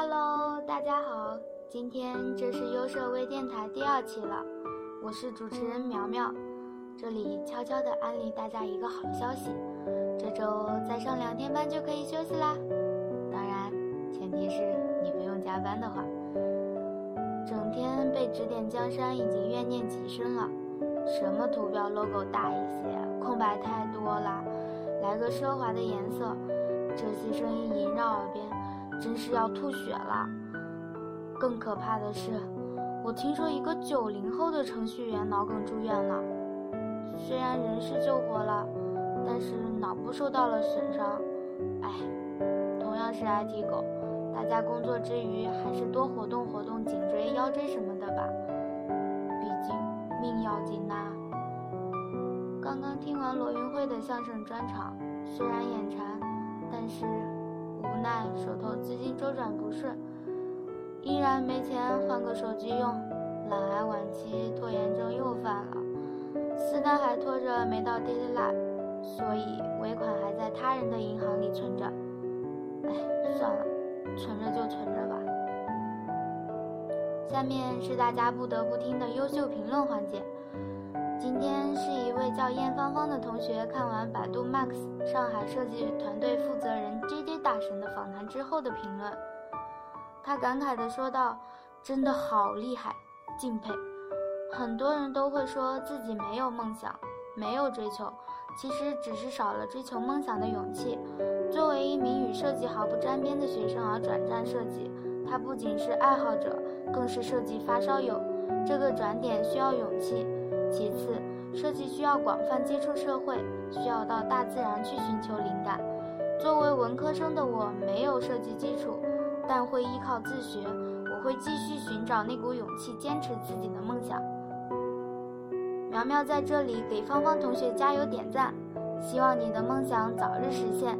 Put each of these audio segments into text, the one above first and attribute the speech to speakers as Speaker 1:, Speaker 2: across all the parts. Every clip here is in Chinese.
Speaker 1: Hello，大家好，今天这是优设微电台第二期了，我是主持人苗苗，这里悄悄的安利大家一个好消息，这周再上两天班就可以休息啦，当然前提是你不用加班的话。整天被指点江山已经怨念极深了，什么图标 logo 大一些，空白太多了，来个奢华的颜色，这些声音萦绕耳边。真是要吐血了！更可怕的是，我听说一个九零后的程序员脑梗住院了。虽然人是救活了，但是脑部受到了损伤。哎，同样是 IT 狗，大家工作之余还是多活动活动颈椎、腰椎什么的吧，毕竟命要紧呐。刚刚听完罗云慧的相声专场，虽然眼馋，但是。无奈手头资金周转不顺，依然没钱换个手机用，懒癌晚期拖延症又犯了，私单还拖着没到 deadline，所以尾款还在他人的银行里存着。哎，算了，存着就存着吧。下面是大家不得不听的优秀评论环节。位叫燕芳芳的同学看完百度 Max 上海设计团队负责人 JJ 大神的访谈之后的评论，他感慨地说道：“真的好厉害，敬佩。很多人都会说自己没有梦想，没有追求，其实只是少了追求梦想的勇气。作为一名与设计毫不沾边的学生而转战设计，他不仅是爱好者，更是设计发烧友。这个转点需要勇气。”其次，设计需要广泛接触社会，需要到大自然去寻求灵感。作为文科生的我，没有设计基础，但会依靠自学。我会继续寻找那股勇气，坚持自己的梦想。苗苗在这里给芳芳同学加油点赞，希望你的梦想早日实现。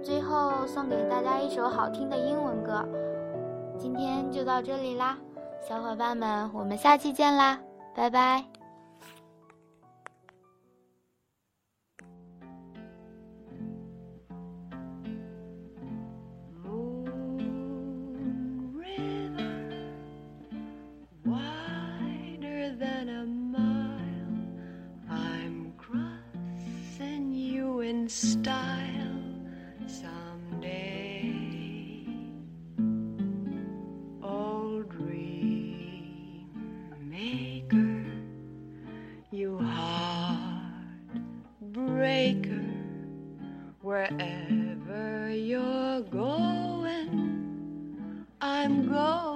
Speaker 1: 最后送给大家一首好听的英文歌。今天就到这里啦，小伙伴们，我们下期见啦！拜拜。in style someday. Old dream maker, you heart breaker, wherever you're going, I'm going.